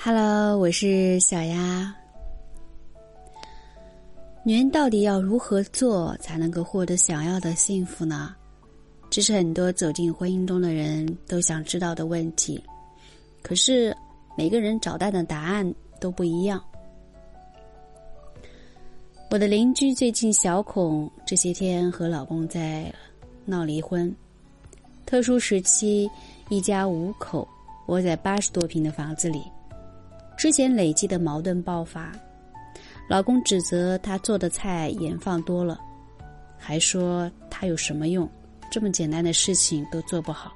Hello，我是小丫。女人到底要如何做才能够获得想要的幸福呢？这是很多走进婚姻中的人都想知道的问题。可是每个人找到的答案都不一样。我的邻居最近小孔这些天和老公在闹离婚。特殊时期，一家五口窝在八十多平的房子里，之前累积的矛盾爆发。老公指责他做的菜盐放多了，还说他有什么用，这么简单的事情都做不好，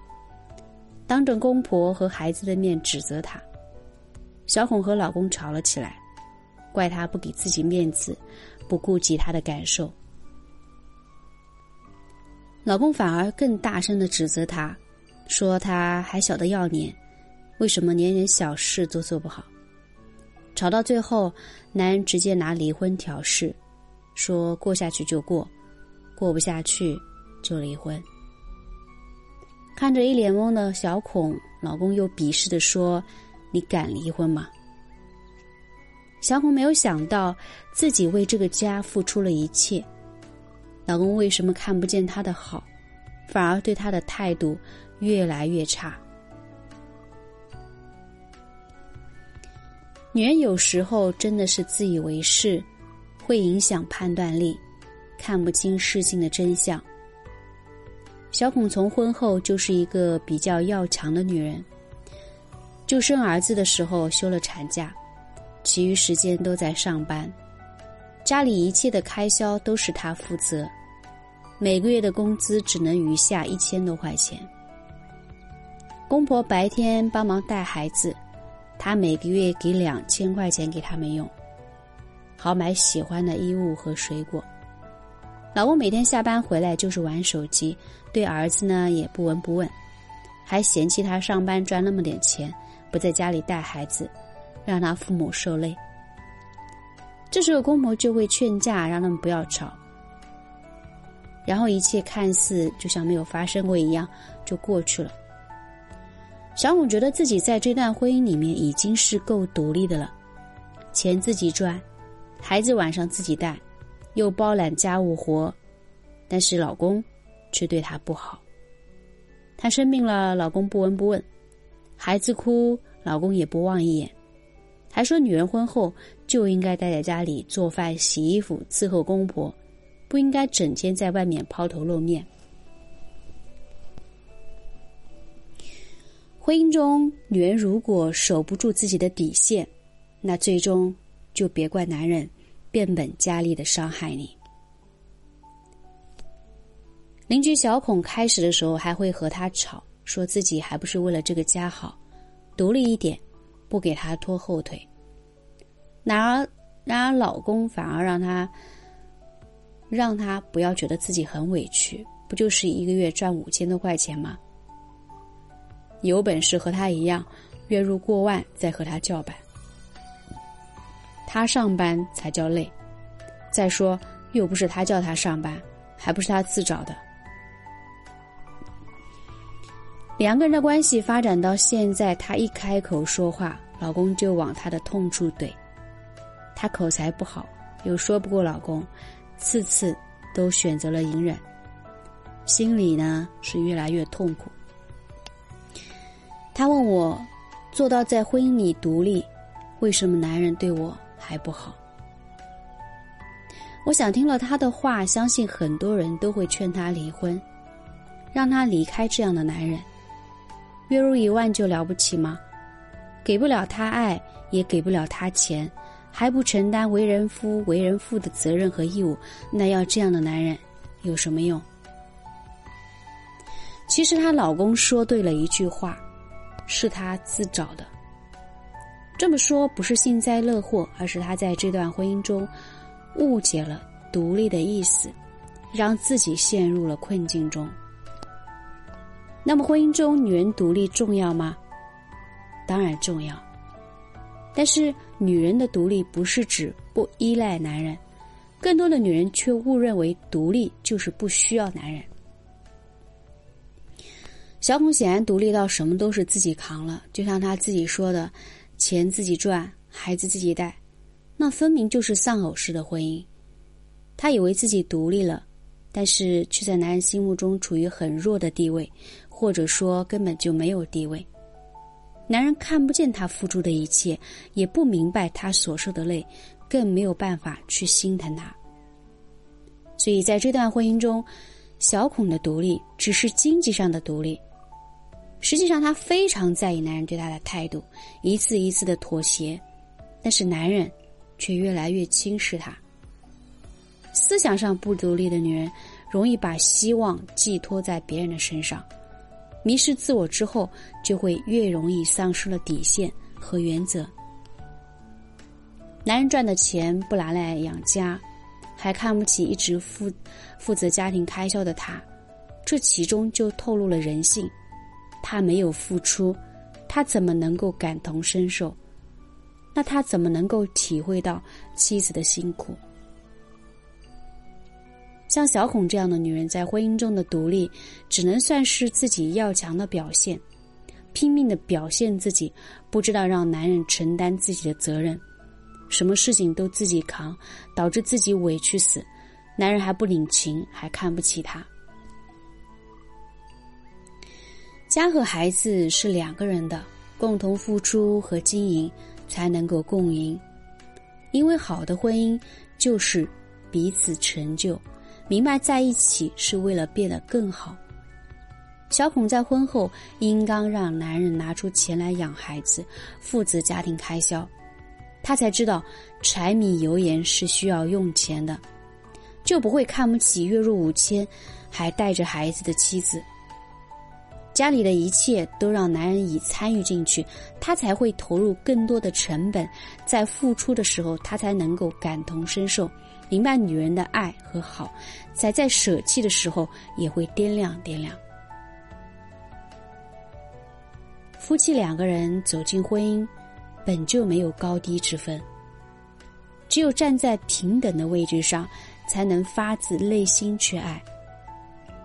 当着公婆和孩子的面指责他。小孔和老公吵了起来，怪他不给自己面子，不顾及他的感受。老公反而更大声的指责他，说他还小的要脸，为什么连点小事都做不好？吵到最后，男人直接拿离婚挑事，说过下去就过，过不下去就离婚。看着一脸懵的小孔，老公又鄙视的说：“你敢离婚吗？”小孔没有想到自己为这个家付出了一切，老公为什么看不见她的好，反而对她的态度越来越差？女人有时候真的是自以为是，会影响判断力，看不清事情的真相。小孔从婚后就是一个比较要强的女人，就生儿子的时候休了产假，其余时间都在上班，家里一切的开销都是她负责，每个月的工资只能余下一千多块钱。公婆白天帮忙带孩子。他每个月给两千块钱给他们用，好买喜欢的衣物和水果。老公每天下班回来就是玩手机，对儿子呢也不闻不问，还嫌弃他上班赚那么点钱，不在家里带孩子，让他父母受累。这时候公婆就会劝架，让他们不要吵，然后一切看似就像没有发生过一样，就过去了。小孔觉得自己在这段婚姻里面已经是够独立的了，钱自己赚，孩子晚上自己带，又包揽家务活，但是老公却对她不好。她生病了，老公不闻不问；孩子哭，老公也不望一眼，还说女人婚后就应该待在家里做饭、洗衣服、伺候公婆，不应该整天在外面抛头露面。婚姻中，女人如果守不住自己的底线，那最终就别怪男人变本加厉的伤害你。邻居小孔开始的时候还会和他吵，说自己还不是为了这个家好，独立一点，不给他拖后腿。然而，然而老公反而让他让他不要觉得自己很委屈，不就是一个月赚五千多块钱吗？有本事和他一样，月入过万再和他叫板。他上班才叫累，再说又不是他叫他上班，还不是他自找的。两个人的关系发展到现在，他一开口说话，老公就往他的痛处怼。他口才不好，又说不过老公，次次都选择了隐忍，心里呢是越来越痛苦。他问我，做到在婚姻里独立，为什么男人对我还不好？我想听了他的话，相信很多人都会劝他离婚，让他离开这样的男人。月入一万就了不起吗？给不了他爱，也给不了他钱，还不承担为人夫、为人父的责任和义务，那要这样的男人有什么用？其实她老公说对了一句话。是他自找的。这么说不是幸灾乐祸，而是他在这段婚姻中误解了独立的意思，让自己陷入了困境中。那么，婚姻中女人独立重要吗？当然重要。但是，女人的独立不是指不依赖男人，更多的女人却误认为独立就是不需要男人。小孔显然独立到什么都是自己扛了，就像他自己说的：“钱自己赚，孩子自己带，那分明就是丧偶式的婚姻。她以为自己独立了，但是却在男人心目中处于很弱的地位，或者说根本就没有地位。男人看不见她付出的一切，也不明白她所受的累，更没有办法去心疼她。所以在这段婚姻中，小孔的独立只是经济上的独立，实际上她非常在意男人对她的态度，一次一次的妥协，但是男人却越来越轻视她。思想上不独立的女人，容易把希望寄托在别人的身上。迷失自我之后，就会越容易丧失了底线和原则。男人赚的钱不拿来养家，还看不起一直负负责家庭开销的他，这其中就透露了人性。他没有付出，他怎么能够感同身受？那他怎么能够体会到妻子的辛苦？像小孔这样的女人，在婚姻中的独立，只能算是自己要强的表现，拼命的表现自己，不知道让男人承担自己的责任，什么事情都自己扛，导致自己委屈死，男人还不领情，还看不起她。家和孩子是两个人的，共同付出和经营才能够共赢，因为好的婚姻就是彼此成就。明白在一起是为了变得更好。小孔在婚后应当让男人拿出钱来养孩子，负责家庭开销，他才知道柴米油盐是需要用钱的，就不会看不起月入五千还带着孩子的妻子。家里的一切都让男人已参与进去，他才会投入更多的成本，在付出的时候，他才能够感同身受。明白女人的爱和好，才在舍弃的时候也会掂量掂量。夫妻两个人走进婚姻，本就没有高低之分，只有站在平等的位置上，才能发自内心去爱。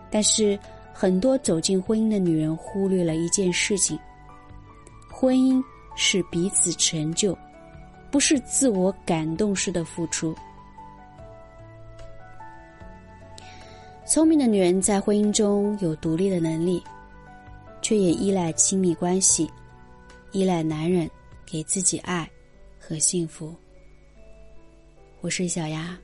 但是，很多走进婚姻的女人忽略了一件事情：婚姻是彼此成就，不是自我感动式的付出。聪明的女人在婚姻中有独立的能力，却也依赖亲密关系，依赖男人给自己爱和幸福。我是小丫。